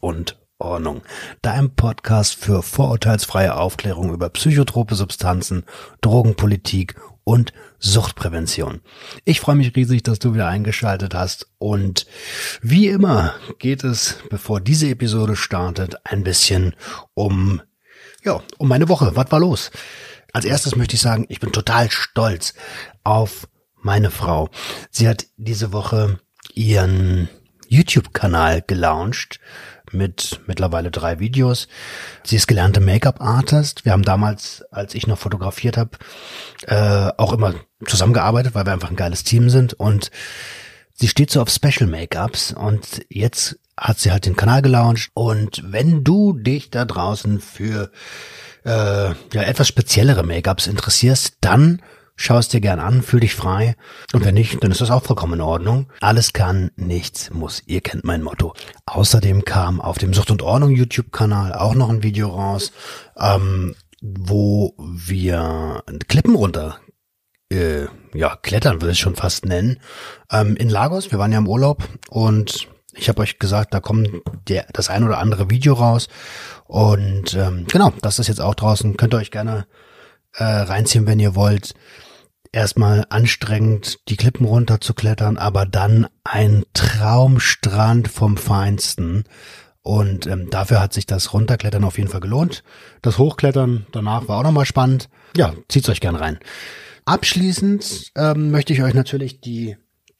und Ordnung. Deinem Podcast für vorurteilsfreie Aufklärung über psychotrope Substanzen, Drogenpolitik und Suchtprävention. Ich freue mich riesig, dass du wieder eingeschaltet hast und wie immer geht es, bevor diese Episode startet, ein bisschen um, ja, um meine Woche. Was war los? Als erstes möchte ich sagen, ich bin total stolz auf meine Frau. Sie hat diese Woche ihren YouTube-Kanal gelauncht mit mittlerweile drei Videos. Sie ist gelernte Make-up-Artist. Wir haben damals, als ich noch fotografiert habe, äh, auch immer zusammengearbeitet, weil wir einfach ein geiles Team sind. Und sie steht so auf Special Make-ups und jetzt hat sie halt den Kanal gelauncht. Und wenn du dich da draußen für äh, ja etwas speziellere Make-ups interessierst, dann Schau es dir gern an, fühl dich frei. Und wenn nicht, dann ist das auch vollkommen in Ordnung. Alles kann, nichts muss. Ihr kennt mein Motto. Außerdem kam auf dem Sucht und Ordnung YouTube-Kanal auch noch ein Video raus, ähm, wo wir Klippen runter äh, ja, klettern würde ich schon fast nennen. Ähm, in Lagos, wir waren ja im Urlaub und ich habe euch gesagt, da kommt der, das ein oder andere Video raus. Und ähm, genau, das ist jetzt auch draußen. Könnt ihr euch gerne äh, reinziehen, wenn ihr wollt erstmal anstrengend, die Klippen runterzuklettern, aber dann ein Traumstrand vom Feinsten. Und ähm, dafür hat sich das Runterklettern auf jeden Fall gelohnt. Das Hochklettern danach war auch nochmal spannend. Ja, zieht's euch gern rein. Abschließend ähm, möchte ich euch natürlich die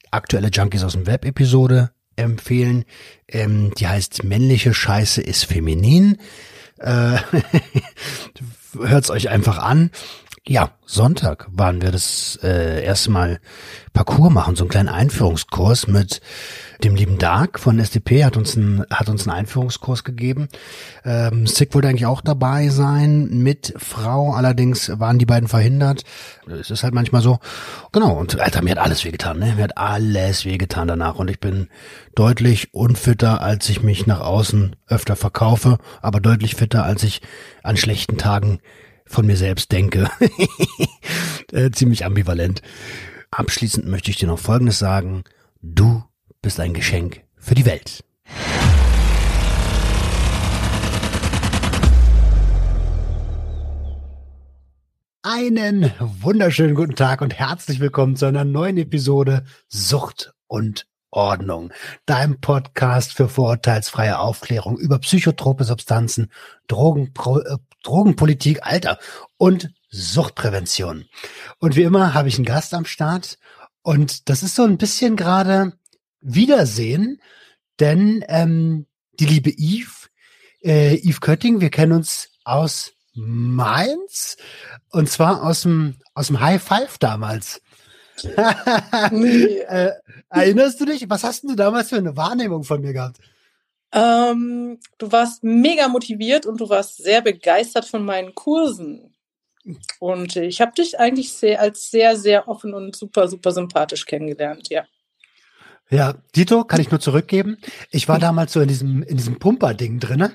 aktuelle Junkies aus dem Web Episode empfehlen. Ähm, die heißt Männliche Scheiße ist feminin. Äh, hört's euch einfach an. Ja, Sonntag waren wir das äh, erste Mal Parcours machen, so einen kleinen Einführungskurs mit dem lieben Dark von SDP hat uns ein, hat uns einen Einführungskurs gegeben. Ähm, Sick wollte eigentlich auch dabei sein mit Frau, allerdings waren die beiden verhindert. Es ist halt manchmal so. Genau, und Alter, mir hat alles wehgetan, ne? Mir hat alles wehgetan danach und ich bin deutlich unfitter, als ich mich nach außen öfter verkaufe, aber deutlich fitter, als ich an schlechten Tagen von mir selbst denke. äh, ziemlich ambivalent. Abschließend möchte ich dir noch Folgendes sagen. Du bist ein Geschenk für die Welt. Einen wunderschönen guten Tag und herzlich willkommen zu einer neuen Episode Sucht und Ordnung, deinem Podcast für vorurteilsfreie Aufklärung über psychotrope Substanzen, Drogen, äh, Drogenpolitik, Alter und Suchtprävention. Und wie immer habe ich einen Gast am Start und das ist so ein bisschen gerade Wiedersehen, denn ähm, die liebe Eve, äh, Eve Kötting, wir kennen uns aus Mainz und zwar aus dem aus dem High Five damals. äh, erinnerst du dich? Was hast du damals für eine Wahrnehmung von mir gehabt? Ähm, du warst mega motiviert und du warst sehr begeistert von meinen Kursen. Und ich habe dich eigentlich sehr, als sehr, sehr offen und super, super sympathisch kennengelernt, ja. Ja, Dito, kann ich nur zurückgeben. Ich war damals so in diesem, in diesem Pumper-Ding drinne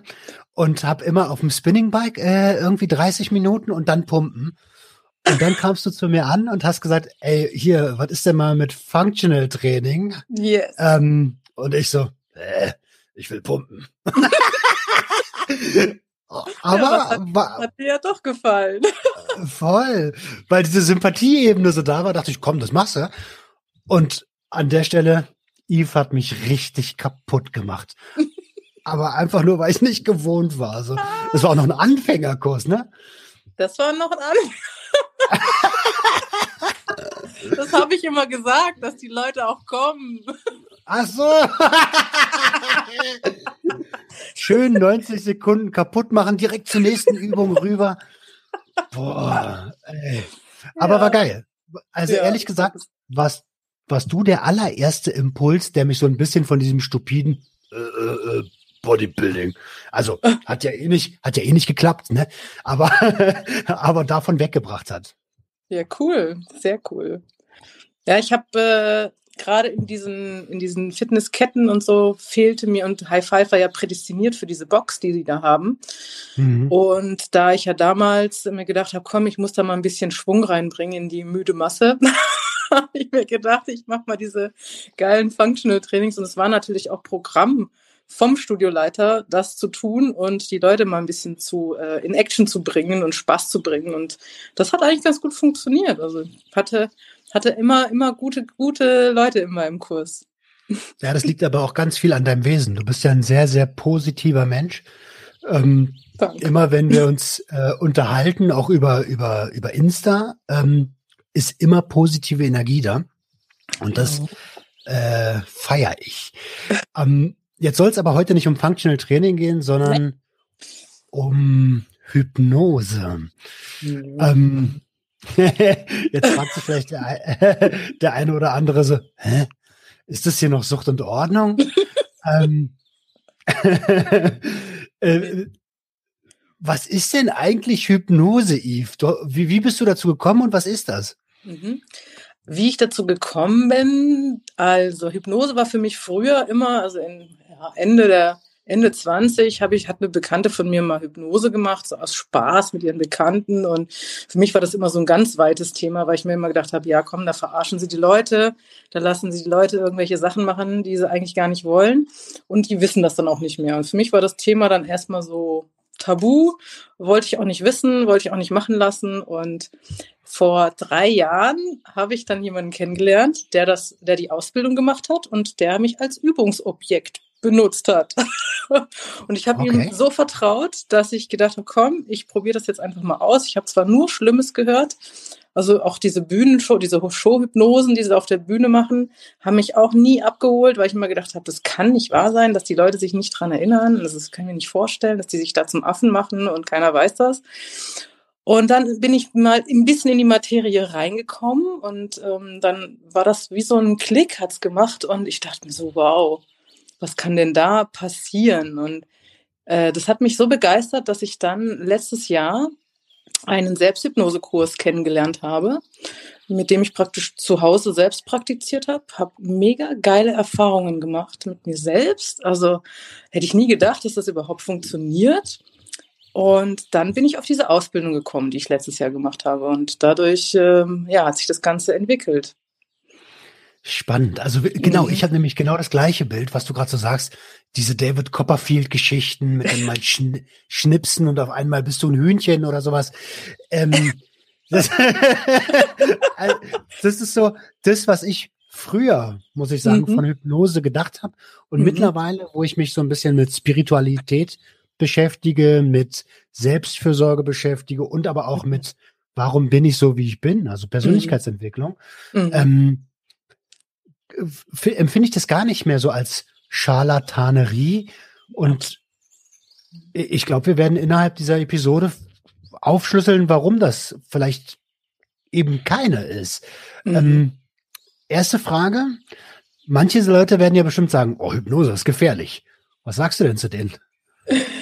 und habe immer auf dem Spinningbike äh, irgendwie 30 Minuten und dann pumpen. Und dann kamst du zu mir an und hast gesagt, ey, hier, was ist denn mal mit Functional Training? Yes. Ähm, und ich so, äh, ich will pumpen. Aber ja, hat, war, hat dir ja doch gefallen. Voll. Weil diese Sympathieebene so da war, dachte ich, komm, das machst du. Und an der Stelle, Eve hat mich richtig kaputt gemacht. Aber einfach nur, weil ich nicht gewohnt war. So. Das war auch noch ein Anfängerkurs, ne? Das war noch ein Anfängerkurs. Das habe ich immer gesagt, dass die Leute auch kommen. Ach so. Schön 90 Sekunden kaputt machen, direkt zur nächsten Übung rüber. Boah, ey. Aber ja. war geil. Also ja. ehrlich gesagt, warst, warst du der allererste Impuls, der mich so ein bisschen von diesem stupiden äh, äh, äh Bodybuilding. Also hat ja eh nicht, hat ja eh nicht geklappt, ne? Aber, aber davon weggebracht hat. Ja, cool, sehr cool. Ja, ich habe äh, gerade in diesen, in diesen Fitnessketten und so fehlte mir und High Five war ja prädestiniert für diese Box, die sie da haben. Mhm. Und da ich ja damals mir gedacht habe, komm, ich muss da mal ein bisschen Schwung reinbringen in die müde Masse, habe ich mir gedacht, ich mache mal diese geilen Functional Trainings und es war natürlich auch Programm vom Studioleiter, das zu tun und die Leute mal ein bisschen zu äh, in Action zu bringen und Spaß zu bringen. Und das hat eigentlich ganz gut funktioniert. Also ich hatte, hatte immer, immer gute, gute Leute in meinem Kurs. Ja, das liegt aber auch ganz viel an deinem Wesen. Du bist ja ein sehr, sehr positiver Mensch. Ähm, immer wenn wir uns äh, unterhalten, auch über, über, über Insta, ähm, ist immer positive Energie da. Und das äh, feiere ich. Ähm, Jetzt soll es aber heute nicht um Functional Training gehen, sondern um Hypnose. Mhm. Ähm, jetzt fragt sich vielleicht der, der, eine oder andere so, hä? Ist das hier noch Sucht und Ordnung? ähm, äh, was ist denn eigentlich Hypnose, Yves? Du, wie, wie bist du dazu gekommen und was ist das? Mhm. Wie ich dazu gekommen bin, also Hypnose war für mich früher immer, also in ja, Ende der Ende 20 habe ich, hat eine Bekannte von mir mal Hypnose gemacht, so aus Spaß mit ihren Bekannten. Und für mich war das immer so ein ganz weites Thema, weil ich mir immer gedacht habe, ja, komm, da verarschen sie die Leute, da lassen sie die Leute irgendwelche Sachen machen, die sie eigentlich gar nicht wollen. Und die wissen das dann auch nicht mehr. Und für mich war das Thema dann erstmal so tabu, wollte ich auch nicht wissen, wollte ich auch nicht machen lassen. Und vor drei Jahren habe ich dann jemanden kennengelernt, der das, der die Ausbildung gemacht hat und der mich als Übungsobjekt benutzt hat. und ich habe okay. ihm so vertraut, dass ich gedacht habe, komm, ich probiere das jetzt einfach mal aus. Ich habe zwar nur Schlimmes gehört, also auch diese Bühnenshow, diese Showhypnosen, die sie auf der Bühne machen, haben mich auch nie abgeholt, weil ich immer gedacht habe, das kann nicht wahr sein, dass die Leute sich nicht dran erinnern. Also das kann ich mir nicht vorstellen, dass die sich da zum Affen machen und keiner weiß das. Und dann bin ich mal ein bisschen in die Materie reingekommen und ähm, dann war das wie so ein Klick, hat's gemacht und ich dachte mir so, wow, was kann denn da passieren? Und äh, das hat mich so begeistert, dass ich dann letztes Jahr einen Selbsthypnosekurs kennengelernt habe, mit dem ich praktisch zu Hause selbst praktiziert habe, habe mega geile Erfahrungen gemacht mit mir selbst. Also hätte ich nie gedacht, dass das überhaupt funktioniert. Und dann bin ich auf diese Ausbildung gekommen, die ich letztes Jahr gemacht habe. Und dadurch ähm, ja, hat sich das Ganze entwickelt. Spannend. Also genau, mhm. ich habe nämlich genau das gleiche Bild, was du gerade so sagst. Diese David Copperfield-Geschichten mit dem mal schn schnipsen und auf einmal bist du ein Hühnchen oder sowas. Ähm, das, das, ist so das, was ich früher, muss ich sagen, mhm. von Hypnose gedacht habe. Und mhm. mittlerweile, wo ich mich so ein bisschen mit Spiritualität beschäftige, mit Selbstfürsorge beschäftige und aber auch mhm. mit, warum bin ich so, wie ich bin, also Persönlichkeitsentwicklung, mhm. ähm, empfinde ich das gar nicht mehr so als Scharlatanerie. Und ich glaube, wir werden innerhalb dieser Episode aufschlüsseln, warum das vielleicht eben keine ist. Mhm. Ähm, erste Frage. Manche Leute werden ja bestimmt sagen, oh, Hypnose ist gefährlich. Was sagst du denn zu denen?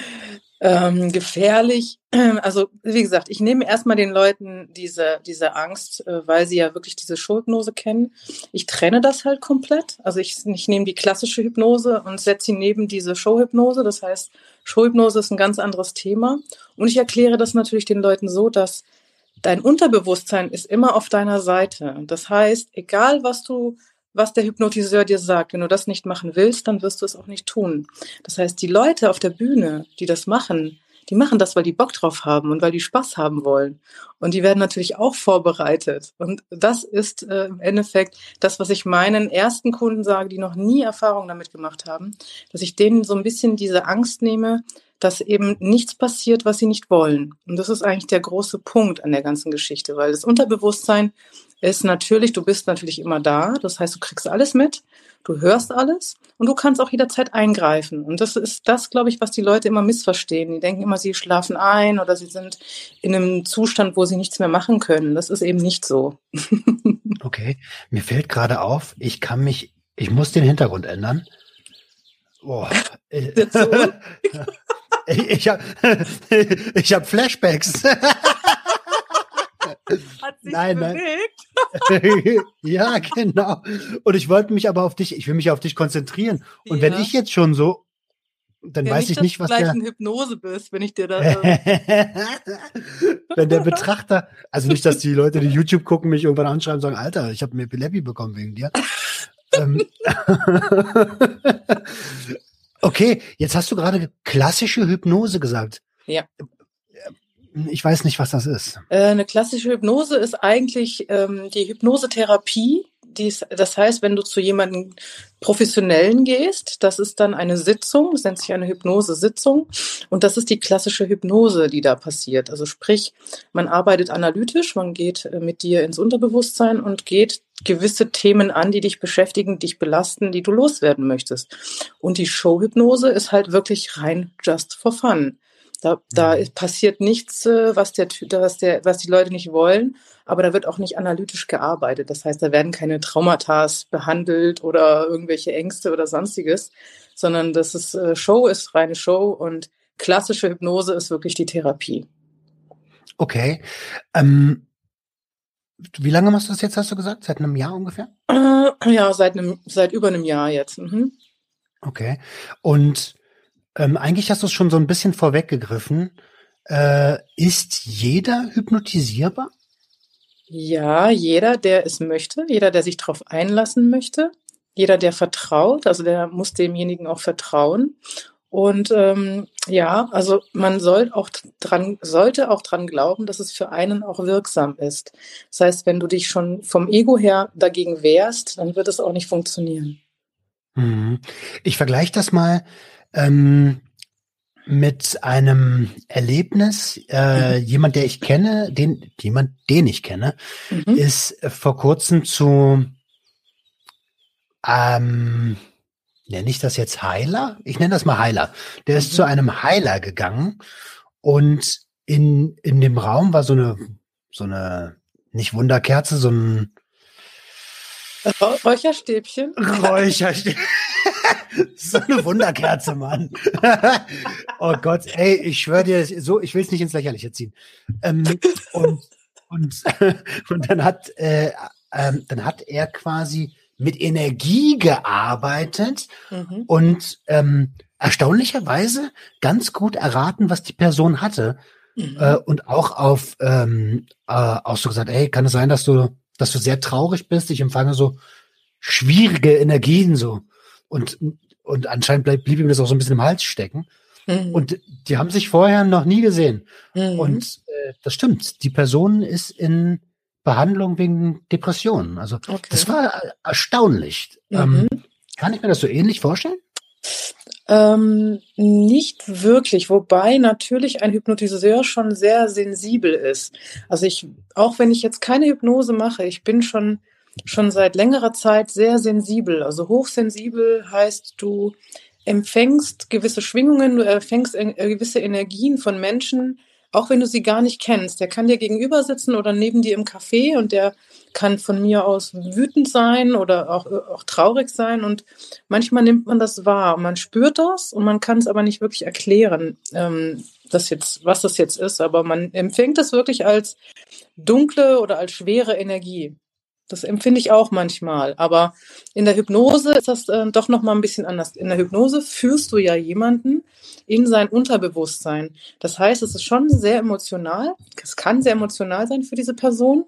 ähm, gefährlich. Also, wie gesagt, ich nehme erstmal den Leuten diese, diese Angst, äh, weil sie ja wirklich diese Schulhypnose kennen. Ich trenne das halt komplett. Also ich, ich nehme die klassische Hypnose und setze sie neben diese Showhypnose. Das heißt, Showhypnose ist ein ganz anderes Thema. Und ich erkläre das natürlich den Leuten so, dass dein Unterbewusstsein ist immer auf deiner Seite. Das heißt, egal was du was der Hypnotiseur dir sagt. Wenn du das nicht machen willst, dann wirst du es auch nicht tun. Das heißt, die Leute auf der Bühne, die das machen, die machen das, weil die Bock drauf haben und weil die Spaß haben wollen. Und die werden natürlich auch vorbereitet. Und das ist äh, im Endeffekt das, was ich meinen ersten Kunden sage, die noch nie Erfahrung damit gemacht haben, dass ich denen so ein bisschen diese Angst nehme, dass eben nichts passiert, was sie nicht wollen. Und das ist eigentlich der große Punkt an der ganzen Geschichte, weil das Unterbewusstsein ist natürlich, du bist natürlich immer da. Das heißt, du kriegst alles mit, du hörst alles und du kannst auch jederzeit eingreifen. Und das ist das, glaube ich, was die Leute immer missverstehen. Die denken immer, sie schlafen ein oder sie sind in einem Zustand, wo sie nichts mehr machen können. Das ist eben nicht so. okay, mir fällt gerade auf, ich kann mich, ich muss den Hintergrund ändern. Boah, ich ich habe ich hab Flashbacks. Hat sich Nein, nein. bewegt. ja, genau. Und ich wollte mich aber auf dich, ich will mich auf dich konzentrieren. Und wenn Ja. ich jetzt schon so, dann Ja, weiß ich nicht, du was gleich der, in Hypnose bist, wenn ich dir da. Äh, wenn der Betrachter, also nicht, dass die Leute, die YouTube gucken, mich irgendwann anschreiben und sagen, Alter, ich habe mir Epilepsie bekommen wegen dir. ähm, okay, jetzt hast du gerade klassische Hypnose gesagt. Ja. Ich weiß nicht, was das ist. Äh, eine klassische Hypnose ist eigentlich ähm, die Hypnosetherapie. Das heißt, wenn du zu jemandem Professionellen gehst, das ist dann eine Sitzung, das nennt sich eine Hypnosesitzung. Und das ist die klassische Hypnose, die da passiert. Also sprich, man arbeitet analytisch, man geht äh, mit dir ins Unterbewusstsein und geht gewisse Themen an, die dich beschäftigen, dich belasten, die du loswerden möchtest. Und die Showhypnose ist halt wirklich rein just for fun. Da, da Mhm. passiert nichts, äh, was, der, was, der, was die Leute nicht wollen, aber da wird auch nicht analytisch gearbeitet. Das heißt, da werden keine Traumata behandelt oder irgendwelche Ängste oder sonstiges, sondern das ist äh, Show ist reine Show und klassische Hypnose ist wirklich die Therapie. Okay. Ähm, wie lange machst du das jetzt, hast du gesagt? Seit einem Jahr ungefähr? Äh, ja, seit, einem, seit über einem Jahr jetzt. Mhm. Okay. Und ähm, eigentlich hast du es schon so ein bisschen vorweggegriffen. Äh, ist jeder hypnotisierbar? Ja, jeder, der es möchte, jeder, der sich darauf einlassen möchte, jeder, der vertraut, also der muss demjenigen auch vertrauen. Und ähm, ja, also man soll auch dran, sollte auch dran glauben, dass es für einen auch wirksam ist. Das heißt, wenn du dich schon vom Ego her dagegen wehrst, dann wird es auch nicht funktionieren. Mhm. Ich vergleiche das mal ähm, mit einem Erlebnis. Äh, jemand, der ich kenne, den jemand, den ich kenne, Mhm. ist vor kurzem zu ähm, nenne ich das jetzt Heiler? Ich nenne das mal Heiler. Der ist Mhm. zu einem Heiler gegangen und in, in dem Raum war so eine, so eine, nicht Wunderkerze, so ein Räucherstäbchen. Räucher. so eine Wunderkerze, Mann. oh Gott, ey, ich schwöre dir, so, ich will es nicht ins Lächerliche ziehen. Ähm, und, und, und dann hat, äh, ähm, dann hat er quasi mit Energie gearbeitet Mhm. und ähm, erstaunlicherweise ganz gut erraten, was die Person hatte. Mhm. Äh, und auch auf ähm, äh, auch so gesagt, ey, kann es sein, dass du, dass du sehr traurig bist? Ich empfange so schwierige Energien so. Und, und anscheinend bleib, blieb ihm das auch so ein bisschen im Hals stecken. Mhm. Und die haben sich vorher noch nie gesehen. Mhm. Und äh, das stimmt. Die Person ist in Behandlung wegen Depressionen. Also okay. das war erstaunlich. Mhm. Ähm, kann ich mir das so ähnlich vorstellen? Ähm, nicht wirklich, wobei natürlich ein Hypnotiseur schon sehr sensibel ist. Also ich, auch wenn ich jetzt keine Hypnose mache, ich bin schon, schon seit längerer Zeit sehr sensibel. Also hochsensibel heißt, du empfängst gewisse Schwingungen, du empfängst äh, gewisse Energien von Menschen, auch wenn du sie gar nicht kennst. Der kann dir gegenüber sitzen oder neben dir im Café und der kann von mir aus wütend sein oder auch, äh, auch traurig sein und manchmal nimmt man das wahr. Man spürt das und man kann es aber nicht wirklich erklären, ähm, das jetzt, was das jetzt ist. Aber man empfängt es wirklich als dunkle oder als schwere Energie. Das empfinde ich auch manchmal. Aber in der Hypnose ist das äh, doch noch mal ein bisschen anders. In der Hypnose führst du ja jemanden in sein Unterbewusstsein. Das heißt, es ist schon sehr emotional. Es kann sehr emotional sein für diese Person.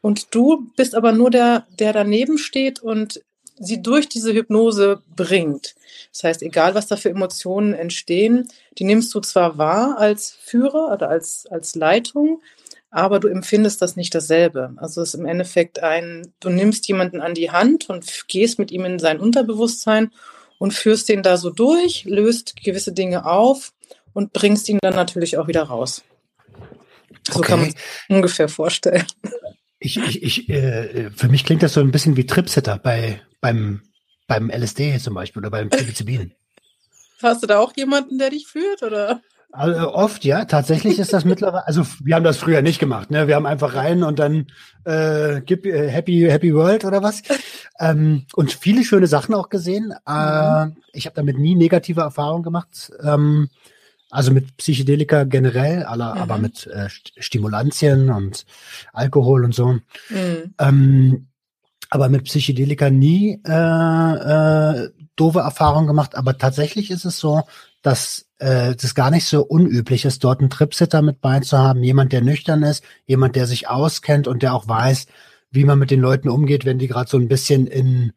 Und du bist aber nur der, der daneben steht und sie durch diese Hypnose bringt. Das heißt, egal was da für Emotionen entstehen, die nimmst du zwar wahr als Führer oder als, als Leitung, aber du empfindest das nicht dasselbe. Also es ist im Endeffekt ein, du nimmst jemanden an die Hand und gehst mit ihm in sein Unterbewusstsein und führst den da so durch, löst gewisse Dinge auf und bringst ihn dann natürlich auch wieder raus. So kann man Okay. es ungefähr vorstellen. Ich, ich, ich, äh, für mich klingt das so ein bisschen wie Tripsitter bei, beim, beim LSD zum Beispiel oder beim Psilocybin. Hast du da auch jemanden, der dich führt, oder? Also oft, ja. Tatsächlich ist das mittlerweile, also wir haben das früher nicht gemacht, ne? Wir haben einfach rein und dann äh, gib, äh, Happy, Happy World oder was. Ähm, und viele schöne Sachen auch gesehen. Äh, mhm. Ich habe damit nie negative Erfahrungen gemacht. Ähm, also mit Psychedelika generell, aller, mhm. aber mit äh, Stimulantien und Alkohol und so. Mhm. Ähm, aber mit Psychedelika nie äh, äh, doofe Erfahrungen gemacht. Aber tatsächlich ist es so, dass äh, das gar nicht so unüblich ist, dort einen Tripsitter mit bei zu haben, jemand, der nüchtern ist, jemand, der sich auskennt und der auch weiß, wie man mit den Leuten umgeht, wenn die gerade so ein bisschen in,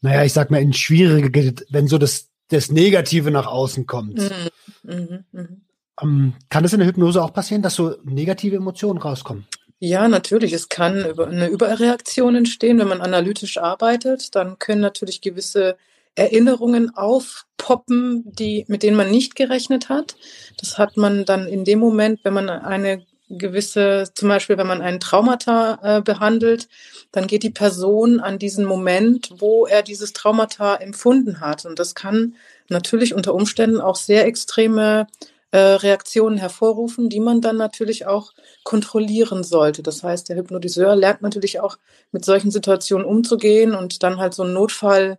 naja, ich sag mal, in schwierige, wenn so das, das Negative nach außen kommt. Mhm. Mhm. Mhm. Ähm, kann das in der Hypnose auch passieren, dass so negative Emotionen rauskommen? Ja, natürlich. Es kann eine Überreaktion entstehen, wenn man analytisch arbeitet. Dann können natürlich gewisse Erinnerungen aufpoppen, die, mit denen man nicht gerechnet hat. Das hat man dann in dem Moment, wenn man eine gewisse, zum Beispiel, wenn man einen Traumata äh, behandelt, dann geht die Person an diesen Moment, wo er dieses Traumata empfunden hat. Und das kann natürlich unter Umständen auch sehr extreme äh, Reaktionen hervorrufen, die man dann natürlich auch kontrollieren sollte. Das heißt, der Hypnotiseur lernt natürlich auch mit solchen Situationen umzugehen und dann halt so einen Notfall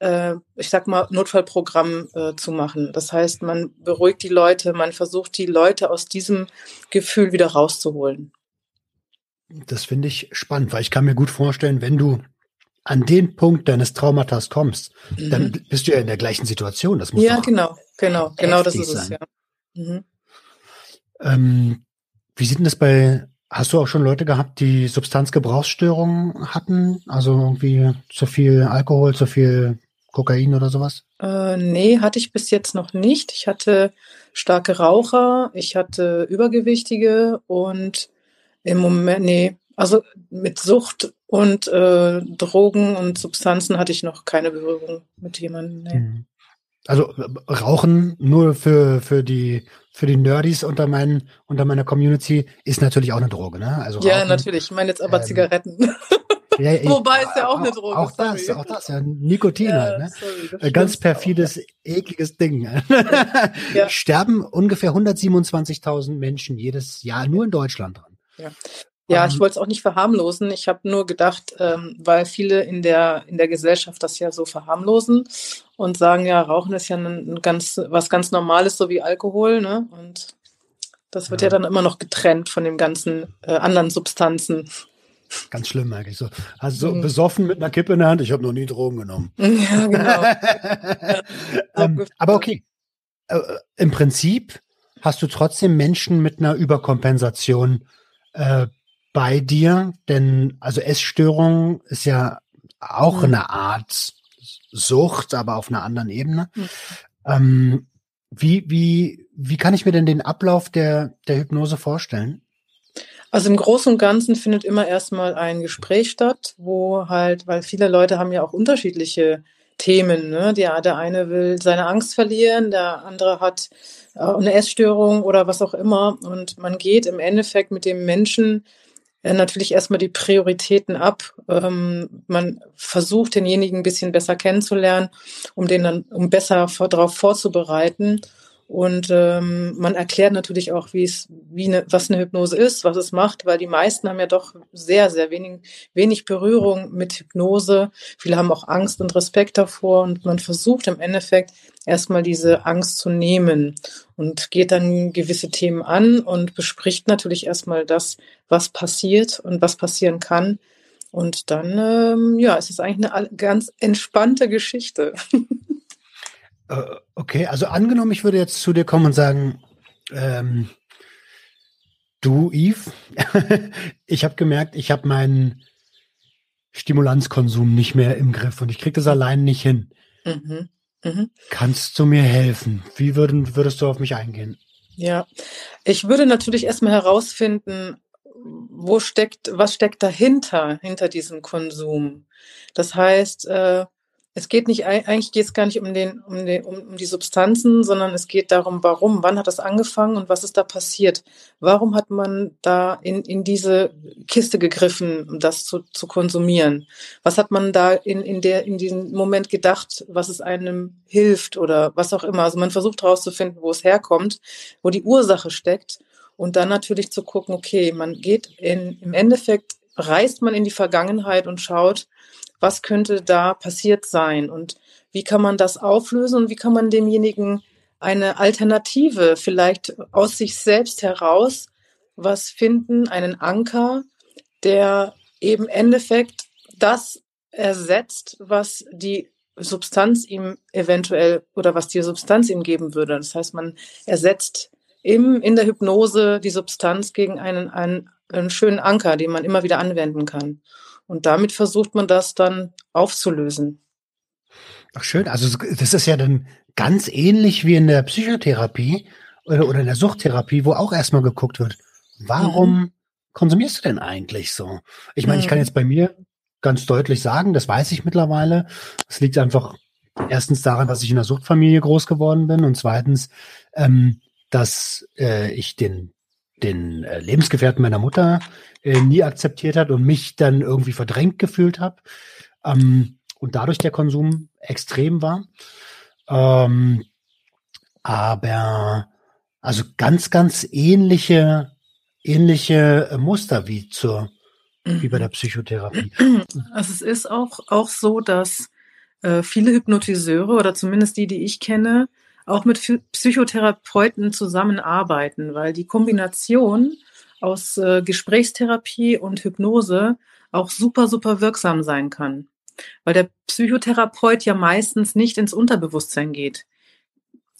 ich sag mal, Notfallprogramm äh, zu machen. Das heißt, man beruhigt die Leute, man versucht die Leute aus diesem Gefühl wieder rauszuholen. Das finde ich spannend, weil ich kann mir gut vorstellen, wenn du an den Punkt deines Traumatas kommst, mhm. dann bist du ja in der gleichen Situation. Das muss ja, genau, genau, genau das ist sein. es, ja. Mhm. Ähm, wie sieht denn das bei, hast du auch schon Leute gehabt, die Substanzgebrauchsstörungen hatten? Also irgendwie zu viel Alkohol, zu viel Kokain oder sowas? Äh, nee, hatte ich bis jetzt noch nicht. Ich hatte starke Raucher, ich hatte Übergewichtige und im Moment, nee, also mit Sucht und äh, Drogen und Substanzen hatte ich noch keine Berührung mit jemandem. Nee. Mhm. Also Rauchen nur für, für die für die Nerdies unter meinen unter meiner Community ist natürlich auch eine Droge, ne? Also Rauchen, ja, natürlich. Ich meine jetzt aber ähm, Zigaretten. Ja, Wobei es ja auch, auch eine Droge Auch sorry. das, auch das, ja. Nikotin ja, halt, ne? Sorry, Ganz perfides, auch, ekliges Ding. Ja. Sterben ungefähr 127.000 Menschen jedes Jahr nur in Deutschland dran. Ja. Ja, ich ähm, wollte es auch nicht verharmlosen. Ich habe nur gedacht, ähm, weil viele in der, in der Gesellschaft das ja so verharmlosen und sagen, ja, Rauchen ist ja ein, ganz, was ganz Normales, so wie Alkohol, ne? Und das wird ja, ja dann immer noch getrennt von den ganzen äh, anderen Substanzen. Ganz schlimm eigentlich so. Also so mhm. besoffen mit einer Kippe in der Hand, ich habe noch nie Drogen genommen. Ja, genau. ähm, aber okay. Äh, Im Prinzip hast du trotzdem Menschen mit einer Überkompensation äh, bei dir, denn also Essstörung ist ja auch mhm. eine Art Sucht, aber auf einer anderen Ebene. Mhm. Ähm, wie, wie, wie kann ich mir denn den Ablauf der, der Hypnose vorstellen? Also im Großen und Ganzen findet immer erstmal ein Gespräch statt, wo halt, weil viele Leute haben ja auch unterschiedliche Themen. Ne? Der, der eine will seine Angst verlieren, der andere hat äh, eine Essstörung oder was auch immer. Und man geht im Endeffekt mit dem Menschen äh, natürlich erstmal die Prioritäten ab. Ähm, man versucht denjenigen ein bisschen besser kennenzulernen, um den dann, um besser darauf vorzubereiten. Und ähm, man erklärt natürlich auch, wie es, wie eine, was eine Hypnose ist, was es macht, weil die meisten haben ja doch sehr, sehr wenig, wenig Berührung mit Hypnose. Viele haben auch Angst und Respekt davor und man versucht im Endeffekt erstmal diese Angst zu nehmen und geht dann gewisse Themen an und bespricht natürlich erstmal das, was passiert und was passieren kann. Und dann, ähm, ja, es ist eigentlich eine ganz entspannte Geschichte. Äh, okay, also angenommen, ich würde jetzt zu dir kommen und sagen, ähm, du, Yves, ich habe gemerkt, ich habe meinen Stimulanzkonsum nicht mehr im Griff und ich kriege das allein nicht hin. Mhm. Mhm. Kannst du mir helfen? Wie würden, würdest du auf mich eingehen? Ja, ich würde natürlich erstmal herausfinden, wo steckt, was steckt dahinter, hinter diesem Konsum. Das heißt, äh, es geht nicht, eigentlich geht es gar nicht um, den, um, den, um, die Substanzen, sondern es geht darum, warum, wann hat das angefangen und was ist da passiert? Warum hat man da in, in diese Kiste gegriffen, um das zu, zu konsumieren? Was hat man da in, in, der, in diesem Moment gedacht, was es einem hilft oder was auch immer? Also man versucht herauszufinden, wo es herkommt, wo die Ursache steckt und dann natürlich zu gucken, okay, man geht in, im Endeffekt reist man in die Vergangenheit und schaut, was könnte da passiert sein und wie kann man das auflösen und wie kann man demjenigen eine Alternative vielleicht aus sich selbst heraus was finden, einen Anker, der eben Endeffekt das ersetzt, was die Substanz ihm eventuell oder was die Substanz ihm geben würde. Das heißt, man ersetzt im, in der Hypnose die Substanz gegen einen, einen, einen schönen Anker, den man immer wieder anwenden kann. Und damit versucht man das dann aufzulösen. Ach schön, also das ist ja dann ganz ähnlich wie in der Psychotherapie oder, oder in der Suchttherapie, wo auch erstmal geguckt wird, warum mhm. konsumierst du denn eigentlich so? Ich meine, mhm. ich kann mhm. jetzt bei mir ganz deutlich sagen, das weiß ich mittlerweile. Es liegt einfach erstens daran, dass ich in einer Suchtfamilie groß geworden bin und zweitens, ähm, dass äh, ich den den äh, Lebensgefährten meiner Mutter äh, nie akzeptiert hat und mich dann irgendwie verdrängt gefühlt habe ähm, und dadurch der Konsum extrem war. Ähm, aber also ganz, ganz ähnliche, ähnliche äh, Muster wie zur wie bei der Psychotherapie. Also es ist auch, auch so, dass äh, viele Hypnotiseure oder zumindest die, die ich kenne, auch mit Psychotherapeuten zusammenarbeiten, weil die Kombination aus äh, Gesprächstherapie und Hypnose auch super, super wirksam sein kann. Weil der Psychotherapeut ja meistens nicht ins Unterbewusstsein geht.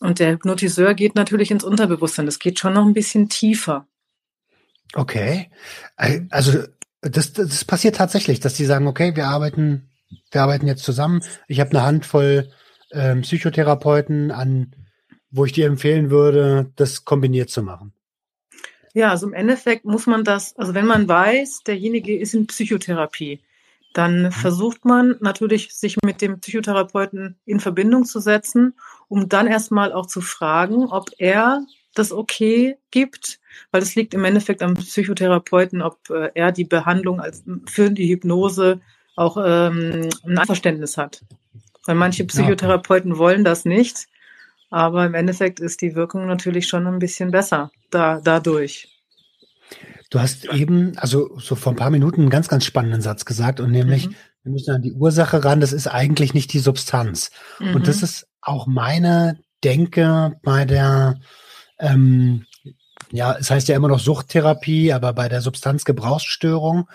Und der Hypnotiseur geht natürlich ins Unterbewusstsein. Das geht schon noch ein bisschen tiefer. Okay. Also das, das passiert tatsächlich, dass die sagen, okay, wir arbeiten, wir arbeiten jetzt zusammen. Ich habe eine Handvoll ähm, Psychotherapeuten an, wo ich dir empfehlen würde, das kombiniert zu machen? Ja, also im Endeffekt muss man das, also wenn man weiß, derjenige ist in Psychotherapie, dann mhm. versucht man natürlich, sich mit dem Psychotherapeuten in Verbindung zu setzen, um dann erstmal auch zu fragen, ob er das okay gibt, weil es liegt im Endeffekt am Psychotherapeuten, ob äh, er die Behandlung als, für die Hypnose auch ähm, ein Einverständnis hat. Weil manche Psychotherapeuten wollen das nicht. Aber im Endeffekt ist die Wirkung natürlich schon ein bisschen besser da, dadurch. Du hast eben, also so vor ein paar Minuten einen ganz, ganz spannenden Satz gesagt und nämlich, mhm. wir müssen an die Ursache ran, das ist eigentlich nicht die Substanz. Mhm. Und das ist auch meine Denke bei der, ähm, ja, es heißt ja immer noch Suchttherapie, aber bei der Substanzgebrauchsstörung,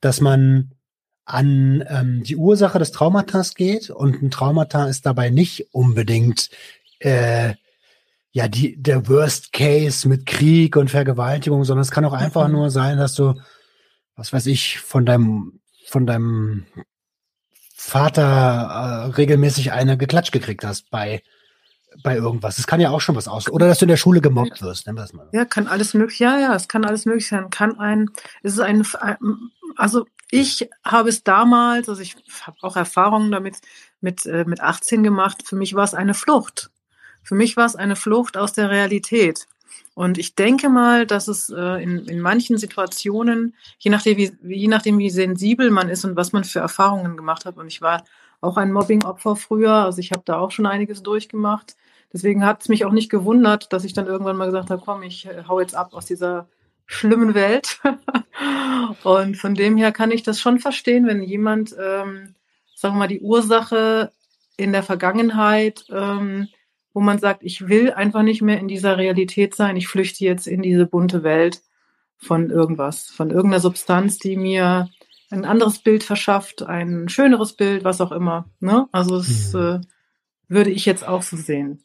dass man an ähm, die Ursache des Traumatas geht und ein Traumata ist dabei nicht unbedingt äh, ja die der Worst Case mit Krieg und Vergewaltigung, sondern es kann auch einfach mhm. nur sein, dass du was weiß ich von deinem von deinem Vater äh, regelmäßig eine geklatscht gekriegt hast bei bei irgendwas. Es kann ja auch schon was aus. Oder dass du in der Schule gemobbt wirst, nennen wir das mal. Ja, kann alles möglich. Ja, ja, es kann alles möglich sein. Kann ein, es ist ein, also ich habe es damals, also ich habe auch Erfahrungen damit mit, äh, mit 18 gemacht. Für mich war es eine Flucht. Für mich war es eine Flucht aus der Realität. Und ich denke mal, dass es äh, in, in manchen Situationen, je nachdem, wie, je nachdem, wie sensibel man ist und was man für Erfahrungen gemacht hat, und ich war auch ein Mobbing-Opfer früher, also ich habe da auch schon einiges durchgemacht. Deswegen hat es mich auch nicht gewundert, dass ich dann irgendwann mal gesagt habe, komm, ich äh, hau jetzt ab aus dieser schlimmen Welt. und von dem her kann ich das schon verstehen, wenn jemand, ähm, sagen wir mal, die Ursache in der Vergangenheit, ähm, wo man sagt, ich will einfach nicht mehr in dieser Realität sein, ich flüchte jetzt in diese bunte Welt von irgendwas, von irgendeiner Substanz, die mir ein anderes Bild verschafft, ein schöneres Bild, was auch immer. Ne? Also das mhm. äh, würde ich jetzt auch so sehen.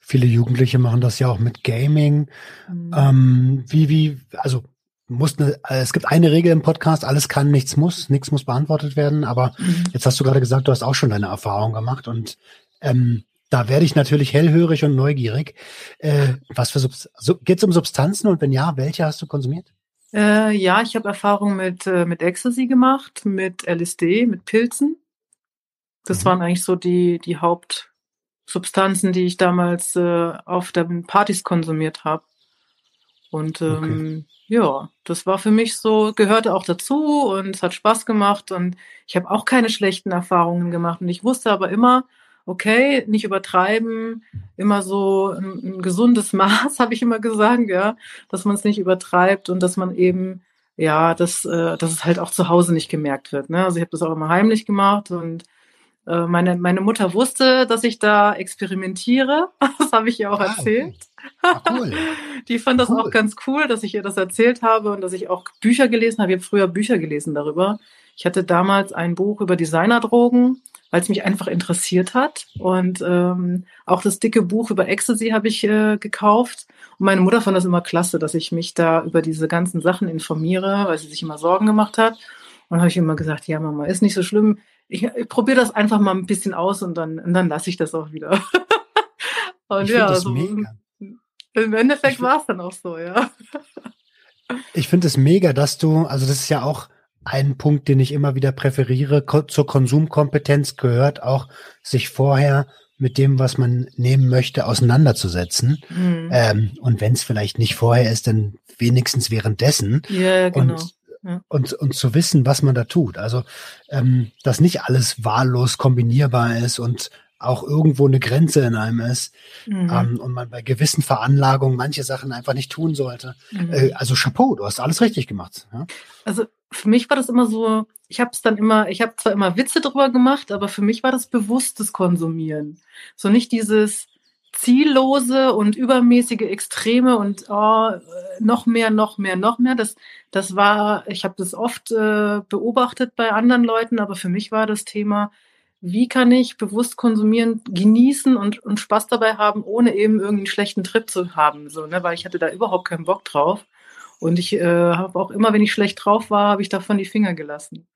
Viele Jugendliche machen das ja auch mit Gaming. Mhm. Ähm, wie, wie, also muss eine, es gibt eine Regel im Podcast, alles kann, nichts muss, nichts muss beantwortet werden. Aber mhm. jetzt hast du gerade gesagt, du hast auch schon deine Erfahrung gemacht und ähm, da werde ich natürlich hellhörig und neugierig. Äh, was für Subst so, geht es um Substanzen und wenn ja, welche hast du konsumiert? Äh, ja, ich habe Erfahrung mit, äh, mit Ecstasy gemacht, mit LSD, mit Pilzen. Das mhm. waren eigentlich so die, die Hauptsubstanzen, die ich damals äh, auf den Partys konsumiert habe. Und ähm, okay. ja, das war für mich so, gehörte auch dazu und es hat Spaß gemacht und ich habe auch keine schlechten Erfahrungen gemacht. Und ich wusste aber immer, okay, nicht übertreiben, immer so ein, ein gesundes Maß, habe ich immer gesagt, ja, dass man es nicht übertreibt und dass man eben, ja, dass, äh, dass es halt auch zu Hause nicht gemerkt wird. Ne? Also ich habe das auch immer heimlich gemacht und meine, meine Mutter wusste, dass ich da experimentiere. Das habe ich ihr auch ah, erzählt. Okay. Ah, cool. Die fand das cool. auch ganz cool, dass ich ihr das erzählt habe und dass ich auch Bücher gelesen habe. Ich habe früher Bücher gelesen darüber. Ich hatte damals ein Buch über Designerdrogen weil es mich einfach interessiert hat. Und ähm, auch das dicke Buch über Ecstasy habe ich äh, gekauft. Und meine Mutter fand das immer klasse, dass ich mich da über diese ganzen Sachen informiere, weil sie sich immer Sorgen gemacht hat. Und habe ich immer gesagt, ja Mama, ist nicht so schlimm. Ich, ich probiere das einfach mal ein bisschen aus und dann, und dann lasse ich das auch wieder. und ich ja, das also, mega. im Endeffekt war es dann auch so, ja. Ich finde es mega, dass du, also das ist ja auch ein Punkt, den ich immer wieder präferiere ko zur Konsumkompetenz gehört auch, sich vorher mit dem, was man nehmen möchte, auseinanderzusetzen. Mhm. Ähm, und wenn es vielleicht nicht vorher ist, dann wenigstens währenddessen. Ja, genau. Und, ja. und, und zu wissen, was man da tut. Also, ähm, dass nicht alles wahllos kombinierbar ist und auch irgendwo eine Grenze in einem ist mhm. ähm, und man bei gewissen Veranlagungen manche Sachen einfach nicht tun sollte. Mhm. Äh, also Chapeau, du hast alles richtig gemacht. Ja? Also für mich war das immer so, ich habe es dann immer, ich habe zwar immer Witze drüber gemacht, aber für mich war das bewusstes Konsumieren. So nicht dieses ziellose und übermäßige Extreme und oh, noch mehr, noch mehr, noch mehr. Das, das war, ich habe das oft äh, beobachtet bei anderen Leuten, aber für mich war das Thema, wie kann ich bewusst konsumieren, genießen und, und Spaß dabei haben, ohne eben irgendwie einen schlechten Trip zu haben, so, ne, weil ich hatte da überhaupt keinen Bock drauf. Und ich äh, habe auch immer, wenn ich schlecht drauf war, habe ich davon die Finger gelassen.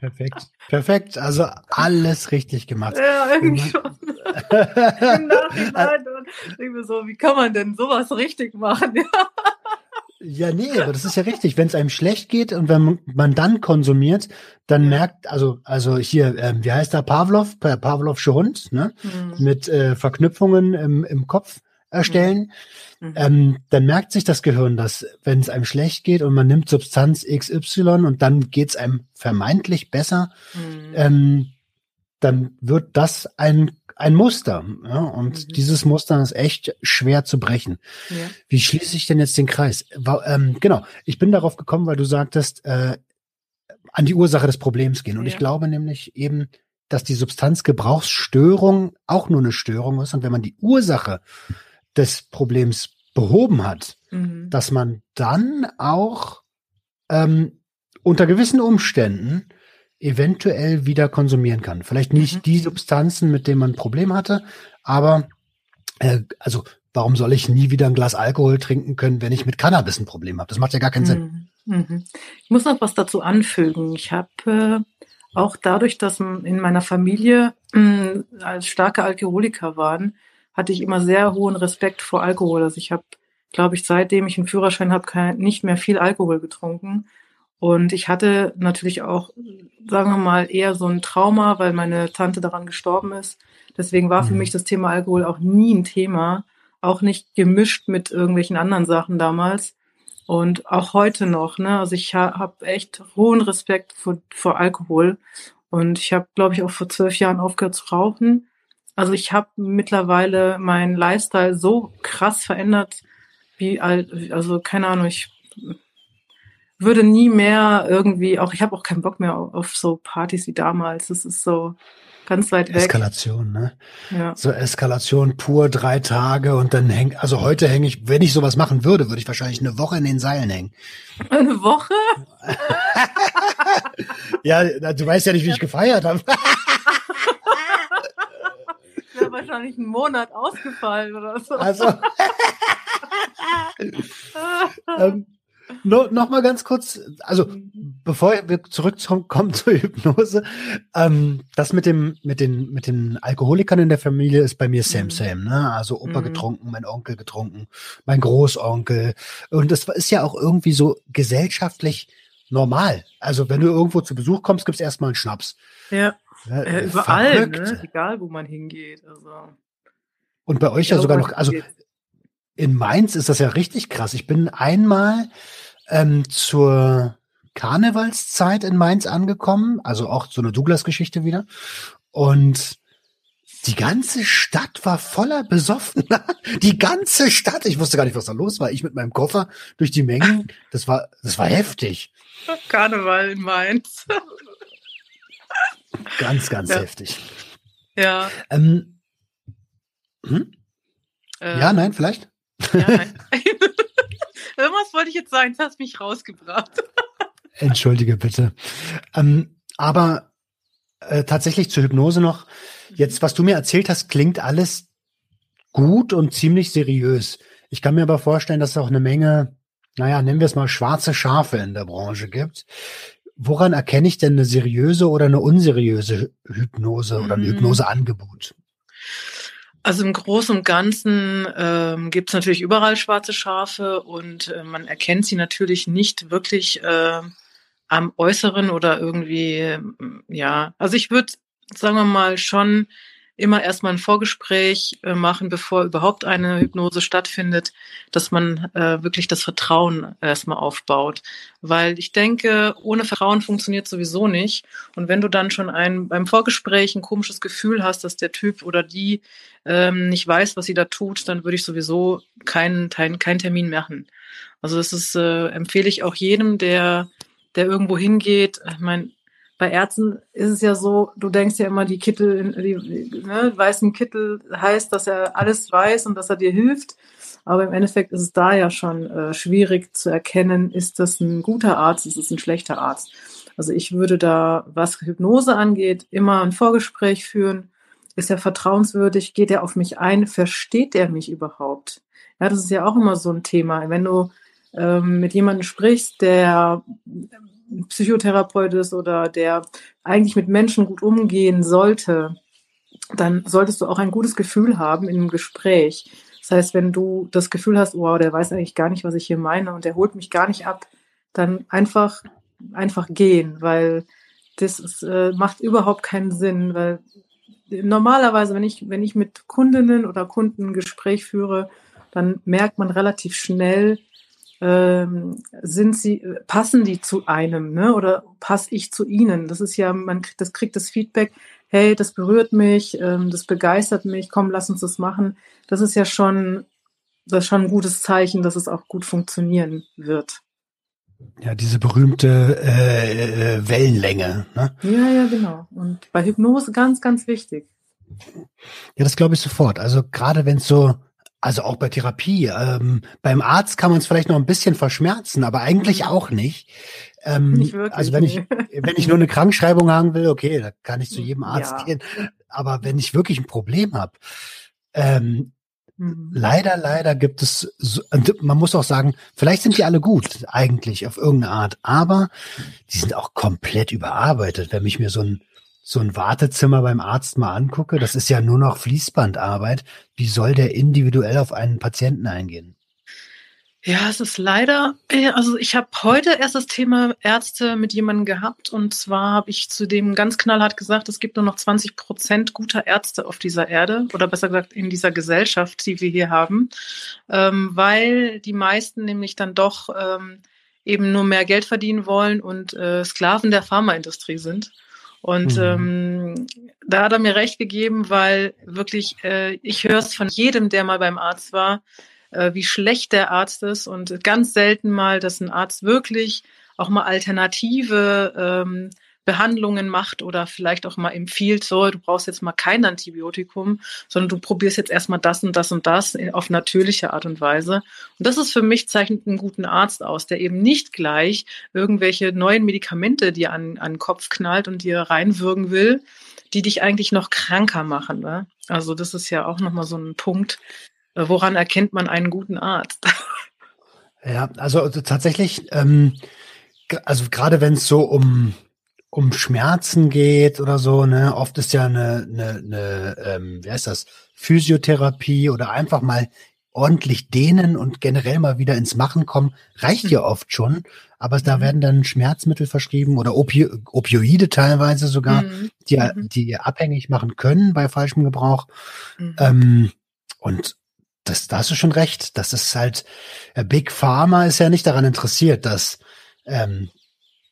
Perfekt. Perfekt. Also alles richtig gemacht. Ja, irgendwie schon. Im Nachhinein denke mir so, wie kann man denn sowas richtig machen? Ja, nee, aber das ist ja richtig. Wenn es einem schlecht geht und wenn man dann konsumiert, dann merkt, also, also hier, äh, wie heißt der Pavlov, der Pavlovsche Hund, ne? Mhm. Mit äh, Verknüpfungen im, im Kopf erstellen. Mhm. Ähm, dann merkt sich das Gehirn, dass wenn es einem schlecht geht und man nimmt Substanz XY und dann geht es einem vermeintlich besser, mhm. ähm, dann wird das ein ein Muster. Ja? Und mhm. dieses Muster ist echt schwer zu brechen. Ja. Wie schließe ich denn jetzt den Kreis? War, ähm, genau, ich bin darauf gekommen, weil du sagtest, äh, an die Ursache des Problems gehen. Und ja. ich glaube nämlich eben, dass die Substanzgebrauchsstörung auch nur eine Störung ist. Und wenn man die Ursache des Problems behoben hat, mhm. dass man dann auch ähm, unter gewissen Umständen eventuell wieder konsumieren kann. Vielleicht nicht mhm. die Substanzen, mit denen man ein Problem hatte, aber äh, also warum soll ich nie wieder ein Glas Alkohol trinken können, wenn ich mit Cannabis ein Problem habe? Das macht ja gar keinen mhm. Sinn. Mhm. Ich muss noch was dazu anfügen. Ich habe äh, auch dadurch, dass in meiner Familie äh, als starke Alkoholiker waren, hatte ich immer sehr hohen Respekt vor Alkohol. Also ich habe, glaube ich, seitdem ich einen Führerschein habe, nicht mehr viel Alkohol getrunken und ich hatte natürlich auch, sagen wir mal, eher so ein Trauma, weil meine Tante daran gestorben ist. Deswegen war für mhm. mich das Thema Alkohol auch nie ein Thema, auch nicht gemischt mit irgendwelchen anderen Sachen damals. Und auch heute noch, ne? Also ich ha habe echt hohen Respekt vor, vor Alkohol. Und ich habe, glaube ich, auch vor zwölf Jahren aufgehört zu rauchen. Also ich habe mittlerweile meinen Lifestyle so krass verändert, wie also keine Ahnung, ich würde nie mehr irgendwie, auch ich habe auch keinen Bock mehr auf, auf, so Partys wie damals. Das ist so ganz weit weg. Eskalation, ne? Ja. So Eskalation pur, drei Tage und dann hängt, also heute hänge ich, wenn ich sowas machen würde, würde ich wahrscheinlich eine Woche in den Seilen hängen. Eine Woche? ja, du weißt ja nicht, wie ich gefeiert habe. wäre wahrscheinlich einen Monat ausgefallen oder so. Also. ähm, no, noch mal ganz kurz, also bevor wir zurückkommen zur Hypnose, ähm, das mit dem mit den mit den Alkoholikern in der Familie ist bei mir same mhm. same, ne? Also Opa mhm. getrunken, mein Onkel getrunken, mein Großonkel und das ist ja auch irgendwie so gesellschaftlich normal. Also wenn du irgendwo zu Besuch kommst, gibt's erstmal einen Schnaps. Ja. Ja, äh, überall, ne? egal wo man hingeht. Also. Und bei euch ja, ja sogar noch, also in Mainz ist das ja richtig krass. Ich bin einmal ähm, zur Karnevalszeit in Mainz angekommen, also auch so eine Douglas-Geschichte wieder. Und die ganze Stadt war voller Besoffener. Die ganze Stadt. Ich wusste gar nicht, was da los war. Ich mit meinem Koffer durch die Mengen. Das war, das war heftig. Karneval in Mainz. Ganz, ganz ja. heftig. Ja. Ähm, hm? ähm, ja, nein, vielleicht? Ja, nein. Irgendwas wollte ich jetzt sagen, das hast mich rausgebracht. Entschuldige bitte. Ähm, aber äh, tatsächlich zur Hypnose noch. Jetzt, was du mir erzählt hast, klingt alles gut und ziemlich seriös. Ich kann mir aber vorstellen, dass es auch eine Menge, naja, nennen wir es mal schwarze Schafe in der Branche gibt. Woran erkenne ich denn eine seriöse oder eine unseriöse Hypnose oder ein mhm. Hypnoseangebot? Also im Großen und Ganzen ähm, gibt es natürlich überall schwarze Schafe und äh, man erkennt sie natürlich nicht wirklich äh, am Äußeren oder irgendwie, ja. Also ich würde, sagen wir mal, schon immer erstmal ein Vorgespräch äh, machen, bevor überhaupt eine Hypnose stattfindet, dass man äh, wirklich das Vertrauen erstmal aufbaut. Weil ich denke, ohne Vertrauen funktioniert sowieso nicht. Und wenn du dann schon ein, beim Vorgespräch ein komisches Gefühl hast, dass der Typ oder die ähm, nicht weiß, was sie da tut, dann würde ich sowieso keinen kein, kein Termin machen. Also das ist, äh, empfehle ich auch jedem, der, der irgendwo hingeht. Ich meine, bei Ärzten ist es ja so, du denkst ja immer, die Kittel, die ne, weißen Kittel heißt, dass er alles weiß und dass er dir hilft. Aber im Endeffekt ist es da ja schon äh, schwierig zu erkennen, ist das ein guter Arzt, ist es ein schlechter Arzt. Also ich würde da, was Hypnose angeht, immer ein Vorgespräch führen. Ist er vertrauenswürdig? Geht er auf mich ein? Versteht er mich überhaupt? Ja, das ist ja auch immer so ein Thema. Wenn du ähm, mit jemandem sprichst, der Psychotherapeut ist oder der eigentlich mit Menschen gut umgehen sollte, dann solltest du auch ein gutes Gefühl haben einem Gespräch. Das heißt, wenn du das Gefühl hast, wow, der weiß eigentlich gar nicht, was ich hier meine und der holt mich gar nicht ab, dann einfach, einfach gehen, weil das ist, äh, macht überhaupt keinen Sinn, weil normalerweise, wenn ich, wenn ich mit Kundinnen oder Kunden ein Gespräch führe, dann merkt man relativ schnell, ähm, sind sie, passen die zu einem, ne? Oder passe ich zu ihnen? Das ist ja, man kriegt, das kriegt das Feedback, hey, das berührt mich, ähm, das begeistert mich, komm, lass uns das machen. Das ist ja schon, das ist schon ein gutes Zeichen, dass es auch gut funktionieren wird. Ja, diese berühmte äh, äh Wellenlänge. Ne? Ja, ja, genau. Und bei Hypnose ganz, ganz wichtig. Ja, das glaube ich sofort. Also gerade wenn es so also auch bei Therapie. Ähm, beim Arzt kann man es vielleicht noch ein bisschen verschmerzen, aber eigentlich mhm. auch nicht. Ähm, nicht wirklich, also wenn ich, wenn ich nur eine Krankschreibung haben will, okay, da kann ich zu jedem Arzt ja. gehen. Aber wenn ich wirklich ein Problem habe, ähm, mhm. leider, leider gibt es, so, man muss auch sagen, vielleicht sind die alle gut, eigentlich auf irgendeine Art, aber die sind auch komplett überarbeitet. Wenn mich mir so ein so ein Wartezimmer beim Arzt mal angucke, das ist ja nur noch Fließbandarbeit. Wie soll der individuell auf einen Patienten eingehen? Ja, es ist leider, äh, also ich habe heute erst das Thema Ärzte mit jemandem gehabt und zwar habe ich zu dem ganz knallhart gesagt, es gibt nur noch 20 Prozent guter Ärzte auf dieser Erde oder besser gesagt in dieser Gesellschaft, die wir hier haben, ähm, weil die meisten nämlich dann doch ähm, eben nur mehr Geld verdienen wollen und äh, Sklaven der Pharmaindustrie sind. Und mhm. ähm, da hat er mir recht gegeben, weil wirklich, äh, ich höre es von jedem, der mal beim Arzt war, äh, wie schlecht der Arzt ist und ganz selten mal, dass ein Arzt wirklich auch mal alternative ähm, Behandlungen macht oder vielleicht auch mal empfiehlt, so, du brauchst jetzt mal kein Antibiotikum, sondern du probierst jetzt erstmal das und das und das auf natürliche Art und Weise. Und das ist für mich zeichnet einen guten Arzt aus, der eben nicht gleich irgendwelche neuen Medikamente dir an, an den Kopf knallt und dir reinwürgen will, die dich eigentlich noch kranker machen. Ne? Also das ist ja auch nochmal so ein Punkt, äh, woran erkennt man einen guten Arzt? Ja, also, also tatsächlich, ähm, also gerade wenn es so um um Schmerzen geht oder so, ne, oft ist ja eine, eine, eine ähm, wie heißt das, Physiotherapie oder einfach mal ordentlich dehnen und generell mal wieder ins Machen kommen, reicht ja oft schon. aber da werden dann Schmerzmittel verschrieben oder Opi Opioide teilweise sogar, mhm. die, mhm. die abhängig machen können bei falschem Gebrauch. Mhm. Ähm, und das, da hast du schon recht. Das ist halt, äh, Big Pharma ist ja nicht daran interessiert, dass, ähm,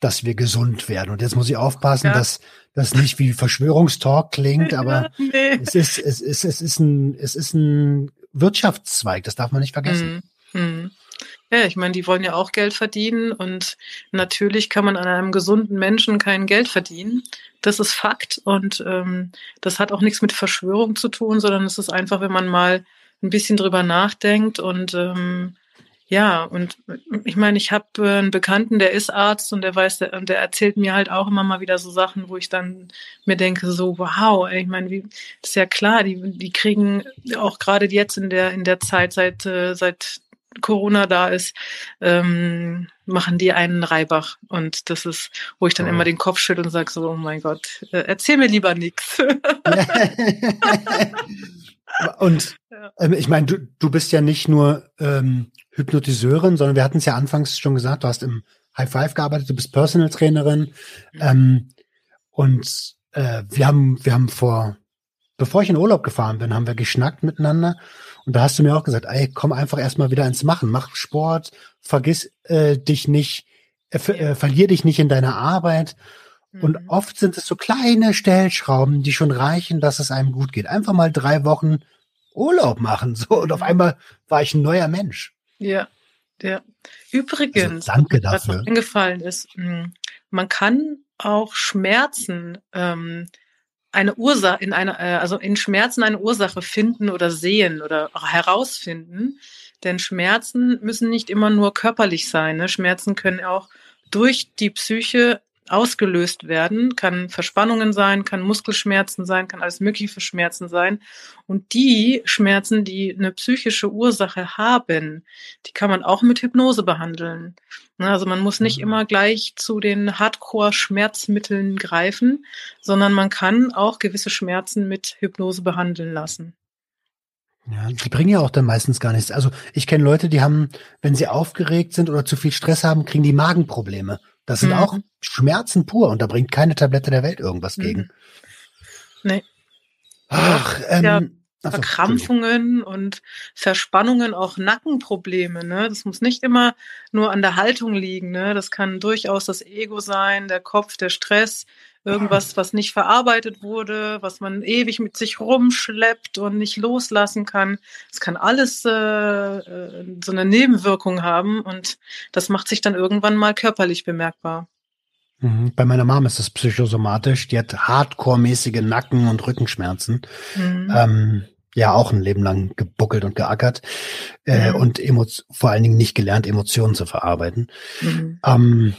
dass wir gesund werden. Und jetzt muss ich aufpassen, ja. dass das nicht wie Verschwörungstalk klingt, aber nee. es ist, es ist, es ist ein, es ist ein Wirtschaftszweig. Das darf man nicht vergessen. Mhm. Mhm. Ja, ich meine, die wollen ja auch Geld verdienen und natürlich kann man an einem gesunden Menschen kein Geld verdienen. Das ist Fakt und ähm, das hat auch nichts mit Verschwörung zu tun, sondern es ist einfach, wenn man mal ein bisschen drüber nachdenkt und ähm, ja, und ich meine, ich habe äh, einen Bekannten, der ist Arzt und der weiß, der, der erzählt mir halt auch immer mal wieder so Sachen, wo ich dann mir denke, so, wow, ey, ich meine, wie, das ist ja klar, die, die kriegen auch gerade jetzt in der, in der Zeit, seit, äh, seit Corona da ist, ähm, machen die einen Reibach. Und das ist, wo ich dann oh. immer den Kopf schüttel und sage so, oh mein Gott, äh, erzähl mir lieber nichts. Und ähm, ich meine, du, du bist ja nicht nur ähm, Hypnotiseurin, sondern wir hatten es ja anfangs schon gesagt, du hast im High Five gearbeitet, du bist Personal Trainerin. Ähm, und äh, wir haben, wir haben vor, bevor ich in Urlaub gefahren bin, haben wir geschnackt miteinander. Und da hast du mir auch gesagt, ey, komm einfach erstmal wieder ins Machen, mach Sport, vergiss äh, dich nicht, äh, äh, verlier dich nicht in deiner Arbeit. Und mhm. oft sind es so kleine Stellschrauben, die schon reichen, dass es einem gut geht. Einfach mal drei Wochen Urlaub machen, so. Und auf mhm. einmal war ich ein neuer Mensch. Ja, ja. Übrigens, also danke dafür. was mir eingefallen ist, hm, man kann auch Schmerzen ähm, eine Ursache in einer, äh, also in Schmerzen eine Ursache finden oder sehen oder herausfinden. Denn Schmerzen müssen nicht immer nur körperlich sein. Ne? Schmerzen können auch durch die Psyche ausgelöst werden, kann Verspannungen sein, kann Muskelschmerzen sein, kann alles mögliche für Schmerzen sein. Und die Schmerzen, die eine psychische Ursache haben, die kann man auch mit Hypnose behandeln. Ne, also man muss nicht mhm. immer gleich zu den Hardcore-Schmerzmitteln greifen, sondern man kann auch gewisse Schmerzen mit Hypnose behandeln lassen. Ja, die bringen ja auch dann meistens gar nichts. Also ich kenne Leute, die haben, wenn sie aufgeregt sind oder zu viel Stress haben, kriegen die Magenprobleme. Das sind mhm. auch Schmerzen pur und da bringt keine Tablette der Welt irgendwas gegen. Mhm. Nee. Ach, ähm, ja, Verkrampfungen und Verspannungen, auch Nackenprobleme. Ne? Das muss nicht immer nur an der Haltung liegen. Ne? Das kann durchaus das Ego sein, der Kopf, der Stress, irgendwas, was nicht verarbeitet wurde, was man ewig mit sich rumschleppt und nicht loslassen kann. Es kann alles äh, äh, so eine Nebenwirkung haben und das macht sich dann irgendwann mal körperlich bemerkbar. Mhm. Bei meiner Mom ist das psychosomatisch. Die hat hardcore-mäßige Nacken- und Rückenschmerzen. Mhm. Ähm, ja, auch ein Leben lang gebuckelt und geackert äh, mhm. und vor allen Dingen nicht gelernt, Emotionen zu verarbeiten. Mhm. Ähm,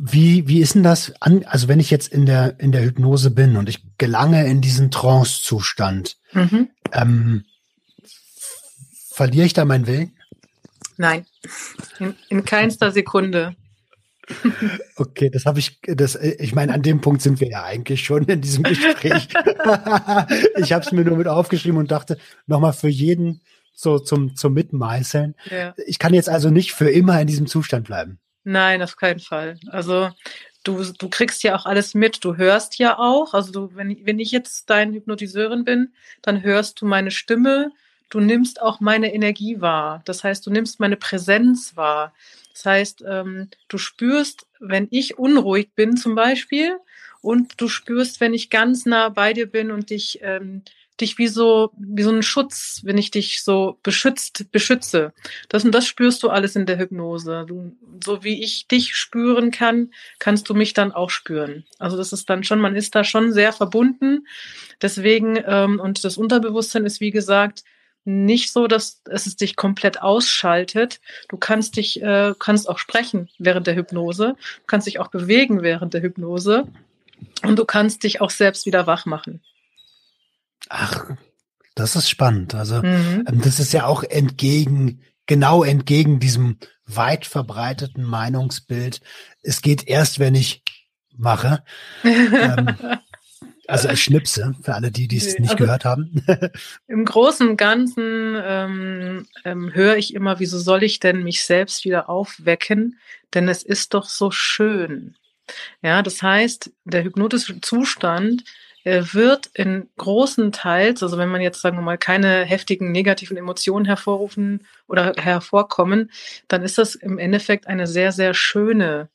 wie, wie ist denn das an, also wenn ich jetzt in der, in der Hypnose bin und ich gelange in diesen Trance-Zustand, mhm. ähm, verliere ich da meinen Willen? Nein, in, in keinster Sekunde. Okay, das habe ich, das, ich meine, an dem Punkt sind wir ja eigentlich schon in diesem Gespräch. ich habe es mir nur mit aufgeschrieben und dachte, nochmal für jeden so zum, zum Mitmeißeln. Ja. Ich kann jetzt also nicht für immer in diesem Zustand bleiben. Nein, auf keinen Fall. Also du, du kriegst ja auch alles mit. Du hörst ja auch. Also du, wenn, wenn ich jetzt dein Hypnotiseurin bin, dann hörst du meine Stimme. Du nimmst auch meine Energie wahr. Das heißt, du nimmst meine Präsenz wahr. Das heißt, ähm, du spürst, wenn ich unruhig bin zum Beispiel, und du spürst, wenn ich ganz nah bei dir bin und dich ähm, dich wie so, wie so ein Schutz, wenn ich dich so beschützt, beschütze. Das und das spürst du alles in der Hypnose. Du, so wie ich dich spüren kann, kannst du mich dann auch spüren. Also das ist dann schon, man ist da schon sehr verbunden. Deswegen, ähm, und das Unterbewusstsein ist, wie gesagt, nicht so, dass es dich komplett ausschaltet. Du kannst dich, äh, kannst auch sprechen während der Hypnose, du kannst dich auch bewegen während der Hypnose und du kannst dich auch selbst wieder wach machen. Ach, das ist spannend. Also mhm. Ähm, das ist ja auch entgegen, genau entgegen diesem weit verbreiteten Meinungsbild. Es geht erst, wenn ich mache. ähm, Also als Schnipse, für alle die, die es nicht also, gehört haben. Im Großen und Ganzen ähm, ähm, höre ich immer, wieso soll ich denn mich selbst wieder aufwecken? Denn es ist doch so schön. Ja, das heißt, der hypnotische Zustand wird in großen Teils, also wenn man jetzt sagen wir mal keine heftigen negativen Emotionen hervorrufen oder hervorkommen, dann ist das im Endeffekt eine sehr sehr schöne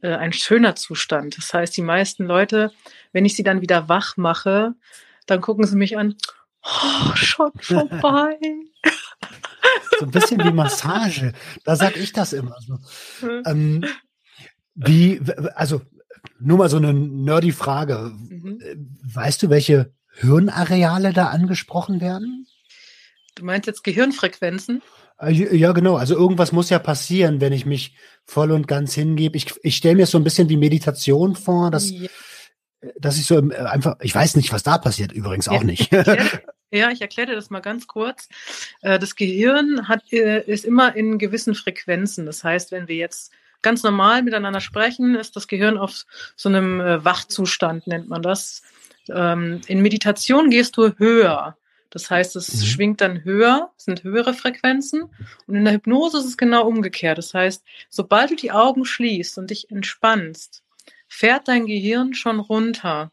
äh, ein schöner Zustand. Das heißt, die meisten Leute, wenn ich sie dann wieder wach mache, dann gucken sie mich an, oh, schon vorbei. so ein bisschen wie Massage. Da sag ich das immer so. Ähm, wie, also nur mal so eine nerdy Frage. Mhm. Weißt du, welche Hirnareale da angesprochen werden? Du meinst jetzt Gehirnfrequenzen? Äh, ja, genau. Also irgendwas muss ja passieren, wenn ich mich voll und ganz hingebe. Ich, ich stelle mir so ein bisschen wie Meditation vor, dass, ja. dass ich so einfach, ich weiß nicht, was da passiert, übrigens auch ja, nicht. ja, ich erkläre dir das mal ganz kurz. Äh, das Gehirn hat, äh, ist immer in gewissen Frequenzen. Das heißt, wenn wir jetzt ganz normal miteinander sprechen, ist das Gehirn auf so einem Wachzustand, nennt man das. Ähm, in Meditation gehst du höher. Das heißt, es mhm. schwingt dann höher, sind höhere Frequenzen. Und in der Hypnose ist es genau umgekehrt. Das heißt, sobald du die Augen schließt und dich entspannst, fährt dein Gehirn schon runter.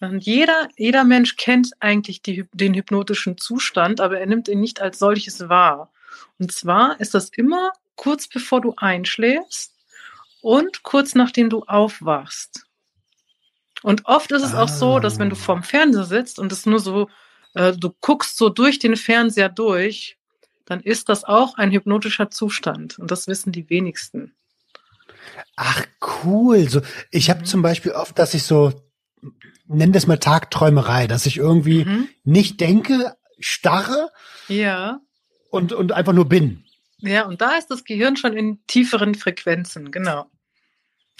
Und jeder, jeder Mensch kennt eigentlich die, den hypnotischen Zustand, aber er nimmt ihn nicht als solches wahr. Und zwar ist das immer kurz bevor du einschläfst und kurz nachdem du aufwachst. Und oft ist es ah. auch so, dass wenn du vorm Fernseher sitzt und es nur so äh, du guckst so durch den Fernseher durch, dann ist das auch ein hypnotischer Zustand. Und das wissen die wenigsten. Ach, cool. So, ich habe mhm. zum Beispiel oft, dass ich so, nenn das mal Tagträumerei, dass ich irgendwie mhm. nicht denke, starre. Ja. Und, und einfach nur bin. Ja, und da ist das Gehirn schon in tieferen Frequenzen, genau.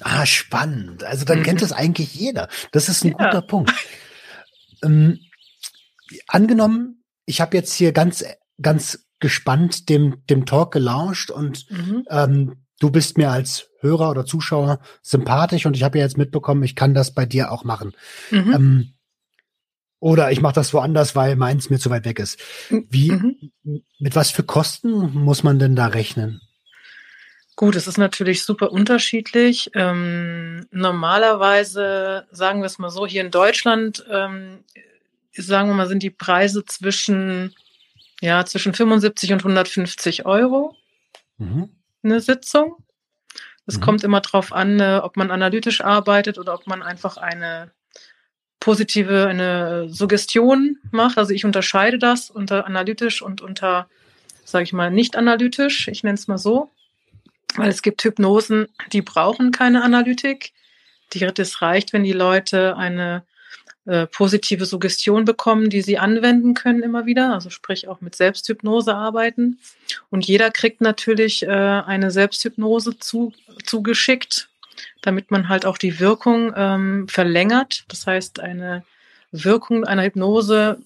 Ah, spannend. Also dann mhm. kennt das eigentlich jeder. Das ist ein ja. guter Punkt. Ähm, angenommen, ich habe jetzt hier ganz, ganz gespannt dem, dem Talk gelauscht und mhm. ähm, du bist mir als Hörer oder Zuschauer sympathisch und ich habe ja jetzt mitbekommen, ich kann das bei dir auch machen. Mhm. Ähm, oder ich mache das woanders, weil meins mir zu weit weg ist. Wie, mhm. mit was für Kosten muss man denn da rechnen? Gut, es ist natürlich super unterschiedlich. Ähm, normalerweise, sagen wir es mal so, hier in Deutschland ähm, sagen wir mal, sind die Preise zwischen, ja, zwischen 75 und 150 Euro mhm. eine Sitzung. Es mhm. kommt immer darauf an, äh, ob man analytisch arbeitet oder ob man einfach eine positive, eine Suggestion macht. Also ich unterscheide das unter analytisch und unter, sage ich mal, nicht analytisch. Ich nenne es mal so. Weil es gibt Hypnosen, die brauchen keine Analytik. Die, das reicht, wenn die Leute eine äh, positive Suggestion bekommen, die sie anwenden können immer wieder, also sprich auch mit Selbsthypnose arbeiten. Und jeder kriegt natürlich äh, eine Selbsthypnose zu, zugeschickt, damit man halt auch die Wirkung ähm, verlängert. Das heißt, eine Wirkung einer Hypnose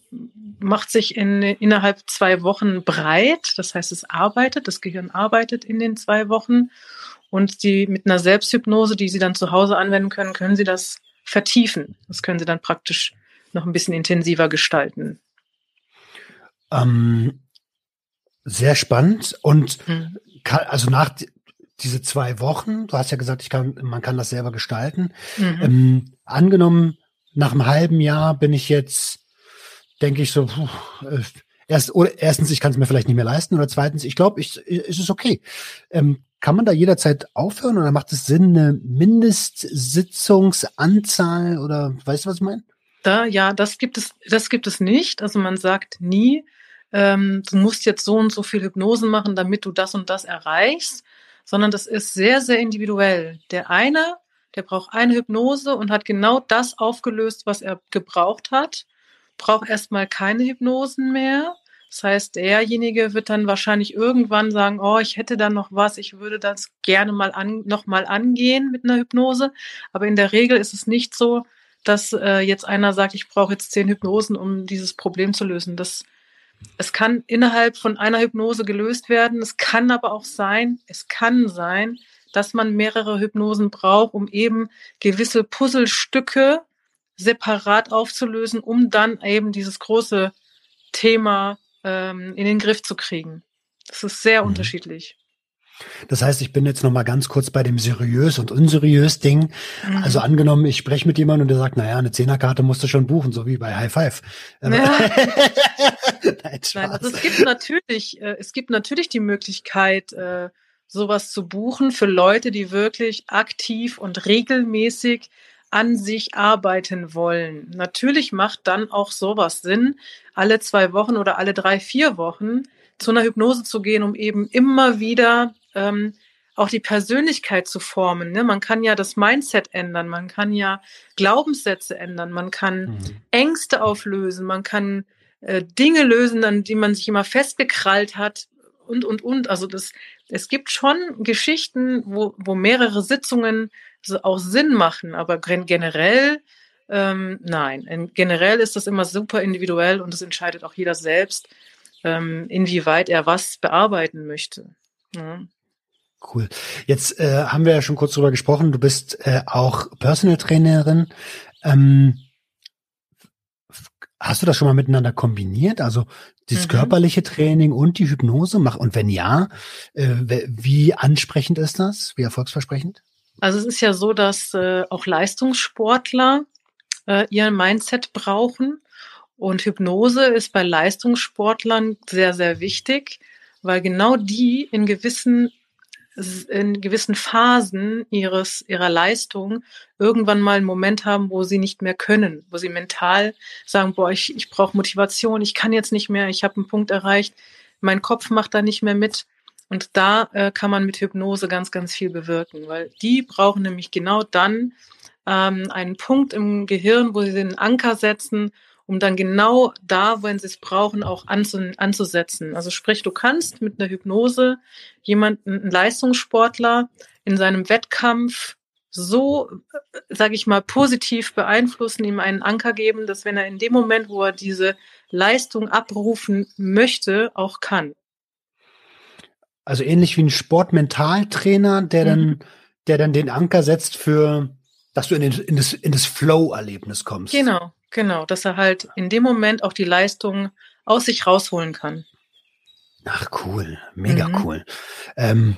macht sich in, innerhalb zwei Wochen breit. Das heißt, es arbeitet, das Gehirn arbeitet in den zwei Wochen. Und die mit einer Selbsthypnose, die Sie dann zu Hause anwenden können, können Sie das vertiefen. Das können Sie dann praktisch noch ein bisschen intensiver gestalten. Ähm, sehr spannend. Und mhm. kann, also nach diese zwei Wochen, du hast ja gesagt, ich kann, man kann das selber gestalten. Mhm. Ähm, angenommen, nach einem halben Jahr bin ich jetzt, denke ich so, puh, äh, erst, oder erstens, ich kann es mir vielleicht nicht mehr leisten, oder zweitens, ich glaube, ich, ist es okay. Ähm, kann man da jederzeit aufhören oder macht es Sinn, eine Mindestsitzungsanzahl oder weißt du, was ich meine? Da, ja, das gibt es, das gibt es nicht. Also man sagt nie, ähm, du musst jetzt so und so viel Hypnosen machen, damit du das und das erreichst, sondern das ist sehr, sehr individuell. Der eine, der braucht eine Hypnose und hat genau das aufgelöst, was er gebraucht hat, braucht erstmal keine Hypnosen mehr das heißt, derjenige wird dann wahrscheinlich irgendwann sagen, oh, ich hätte da noch was, ich würde das gerne mal an, noch mal angehen mit einer Hypnose. Aber in der Regel ist es nicht so, dass äh, jetzt einer sagt, ich brauche jetzt zehn Hypnosen, um dieses Problem zu lösen. Das, es kann innerhalb von einer Hypnose gelöst werden. Es kann aber auch sein, es kann sein, dass man mehrere Hypnosen braucht, um eben gewisse Puzzlestücke separat aufzulösen, um dann eben dieses große Thema ähm, in den Griff zu kriegen. Das ist sehr mhm. unterschiedlich. Das heißt, ich bin jetzt noch mal ganz kurz bei dem seriös und unseriös Ding. Mhm. Also angenommen, ich spreche mit jemandem und der sagt, naja, eine Zehnerkarte musst du schon buchen, so wie bei High Five. Ja. Nein, Nein, also es gibt natürlich, äh, es gibt natürlich die Möglichkeit, äh, sowas zu buchen für Leute, die wirklich aktiv und regelmäßig an sich arbeiten wollen. Natürlich macht dann auch sowas Sinn, alle zwei Wochen oder alle drei, vier Wochen zu einer Hypnose zu gehen, um eben immer wieder ähm, auch die Persönlichkeit zu formen. Ne? Man kann ja das Mindset ändern, man kann ja Glaubenssätze ändern, man kann mhm. Ängste auflösen, man kann äh, Dinge lösen, an die man sich immer festgekrallt hat und, und, und. Also das, es gibt schon Geschichten, wo, wo mehrere Sitzungen auch Sinn machen, aber generell ähm, nein. Generell ist das immer super individuell und das entscheidet auch jeder selbst, ähm, inwieweit er was bearbeiten möchte. Ja. Cool. Jetzt äh, haben wir ja schon kurz drüber gesprochen. Du bist äh, auch Personal Trainerin. Ähm, hast du das schon mal miteinander kombiniert? Also das mhm. körperliche Training und die Hypnose? Mach, und wenn ja, äh, wie ansprechend ist das? Wie erfolgsversprechend? Also es ist ja so, dass äh, auch Leistungssportler äh, ihren Mindset brauchen. Und Hypnose ist bei Leistungssportlern sehr, sehr wichtig, weil genau die in gewissen in gewissen Phasen ihres ihrer Leistung irgendwann mal einen Moment haben, wo sie nicht mehr können, wo sie mental sagen, boah, ich, ich brauche Motivation, ich kann jetzt nicht mehr, ich habe einen Punkt erreicht, mein Kopf macht da nicht mehr mit. Und da äh, kann man mit Hypnose ganz, ganz viel bewirken, weil die brauchen nämlich genau dann ähm, einen Punkt im Gehirn, wo sie den Anker setzen, um dann genau da, wenn sie es brauchen, auch anzusetzen. Also sprich, du kannst mit einer Hypnose jemanden, einen Leistungssportler in seinem Wettkampf so, sage ich mal, positiv beeinflussen, ihm einen Anker geben, dass wenn er in dem Moment, wo er diese Leistung abrufen möchte, auch kann. Also ähnlich wie ein Sportmentaltrainer, der mhm. dann, der dann den Anker setzt für, dass du in, den, in das, in das Flow-Erlebnis kommst. Genau, genau, dass er halt in dem Moment auch die Leistung aus sich rausholen kann. Ach cool, mega mhm. cool. Ähm,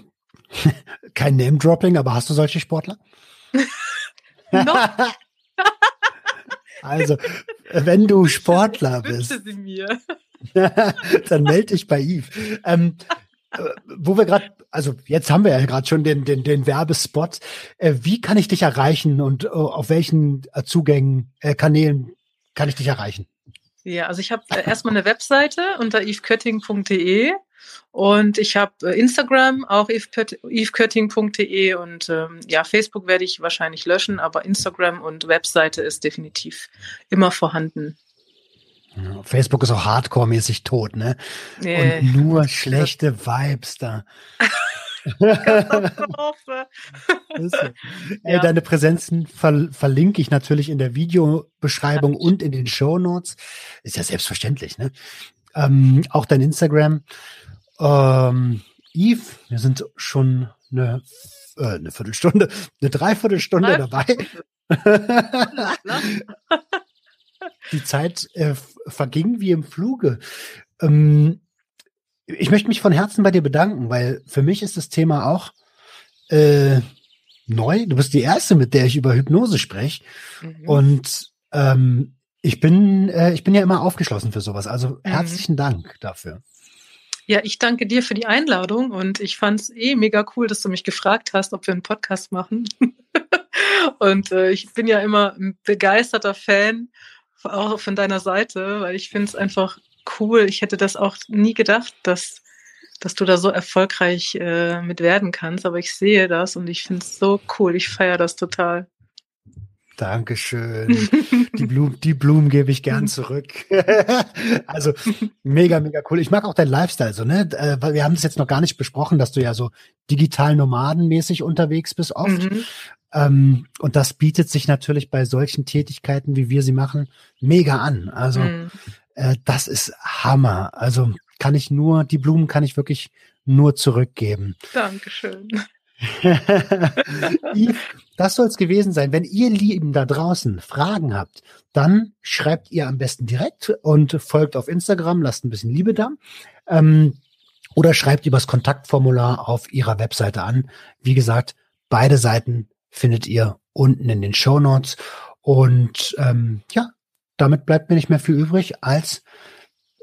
kein Name-Dropping, aber hast du solche Sportler? also, wenn du Sportler bist, dann melde dich bei Yves. Ähm, äh, wo wir gerade, also jetzt haben wir ja gerade schon den, den, den Werbespot. Äh, wie kann ich dich erreichen und äh, auf welchen äh, Zugängen, äh, Kanälen kann ich dich erreichen? Ja, also ich habe äh, erstmal eine Webseite unter evekötting.de und ich habe Instagram auch evekötting.de und ähm, ja, Facebook werde ich wahrscheinlich löschen, aber Instagram und Webseite ist definitiv immer vorhanden. Facebook ist auch hardcore-mäßig tot, ne? Nee. Und nur schlechte Vibes da. Ey, ja. Deine Präsenzen ver verlinke ich natürlich in der Videobeschreibung und in den Show Notes. Ist ja selbstverständlich, ne? Ähm, auch dein Instagram. Ähm, Yves, wir sind schon eine, äh, eine Viertelstunde, eine Dreiviertelstunde dabei. Die Zeit äh, verging wie im Fluge. Ähm, ich möchte mich von Herzen bei dir bedanken, weil für mich ist das Thema auch äh, neu. Du bist die erste, mit der ich über Hypnose spreche. Mhm. Und ähm, ich bin, äh, ich bin ja immer aufgeschlossen für sowas. Also mhm. herzlichen Dank dafür. Ja, ich danke dir für die Einladung und ich fand es eh mega cool, dass du mich gefragt hast, ob wir einen Podcast machen. und äh, ich bin ja immer ein begeisterter Fan auch von deiner Seite, weil ich finde es einfach cool. Ich hätte das auch nie gedacht, dass, dass du da so erfolgreich äh, mit werden kannst, aber ich sehe das und ich finde es so cool. Ich feiere das total. Dankeschön. Die Blumen, die Blumen gebe ich gern zurück. also mega, mega cool. Ich mag auch dein Lifestyle so, ne? Äh, wir haben es jetzt noch gar nicht besprochen, dass du ja so digital nomadenmäßig unterwegs bist oft. Mhm. Ähm, und das bietet sich natürlich bei solchen Tätigkeiten, wie wir sie machen, mega an. Also mhm. Äh, das ist Hammer. Also kann ich nur, die Blumen kann ich wirklich nur zurückgeben. Dankeschön. das soll es gewesen sein. Wenn ihr Lieben da draußen Fragen habt, dann schreibt ihr am besten direkt und folgt auf Instagram, lasst ein bisschen Liebe da. Ähm, oder schreibt übers Kontaktformular auf ihrer Webseite an. Wie gesagt, beide Seiten findet ihr unten in den Show Notes. Und ähm, ja, damit bleibt mir nicht mehr viel übrig, als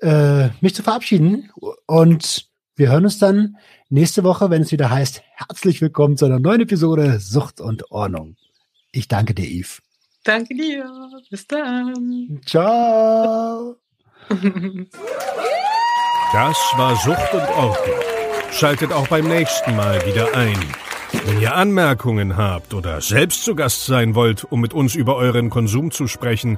äh, mich zu verabschieden. Und wir hören uns dann nächste Woche, wenn es wieder heißt, herzlich willkommen zu einer neuen Episode Sucht und Ordnung. Ich danke dir, Yves. Danke dir. Bis dann. Ciao. Das war Sucht und Ordnung. Schaltet auch beim nächsten Mal wieder ein. Wenn ihr Anmerkungen habt oder selbst zu Gast sein wollt, um mit uns über euren Konsum zu sprechen,